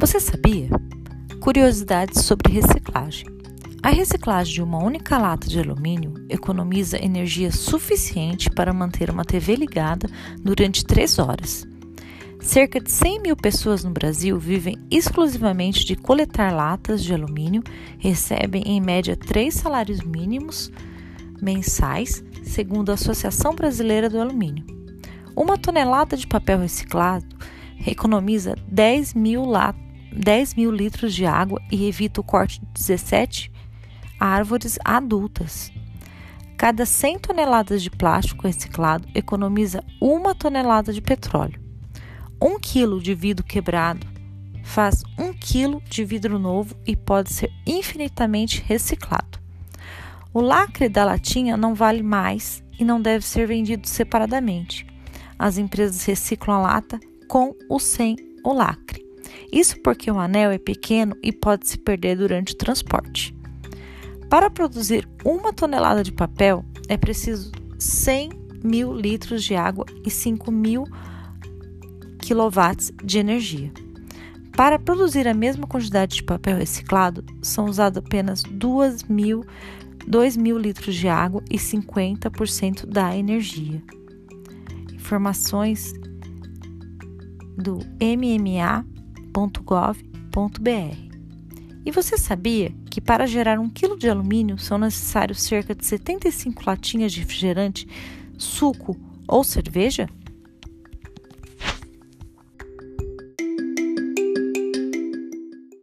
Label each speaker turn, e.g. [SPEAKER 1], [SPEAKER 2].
[SPEAKER 1] Você sabia? Curiosidades sobre reciclagem. A reciclagem de uma única lata de alumínio economiza energia suficiente para manter uma TV ligada durante 3 horas. Cerca de 100 mil pessoas no Brasil vivem exclusivamente de coletar latas de alumínio, recebem em média três salários mínimos mensais, segundo a Associação Brasileira do Alumínio. Uma tonelada de papel reciclado economiza 10 mil, 10 mil litros de água e evita o corte de 17 árvores adultas. Cada 100 toneladas de plástico reciclado economiza uma tonelada de petróleo. Um quilo de vidro quebrado faz um quilo de vidro novo e pode ser infinitamente reciclado. O lacre da latinha não vale mais e não deve ser vendido separadamente. As empresas reciclam a lata com ou sem o lacre. Isso porque o anel é pequeno e pode se perder durante o transporte. Para produzir uma tonelada de papel é preciso 100 mil litros de água e 5 mil quilowatts de energia. Para produzir a mesma quantidade de papel reciclado, são usados apenas 2 mil 2 mil litros de água e 50% da energia. Informações do mma.gov.br. E você sabia que para gerar um quilo de alumínio são necessários cerca de 75 latinhas de refrigerante, suco ou cerveja?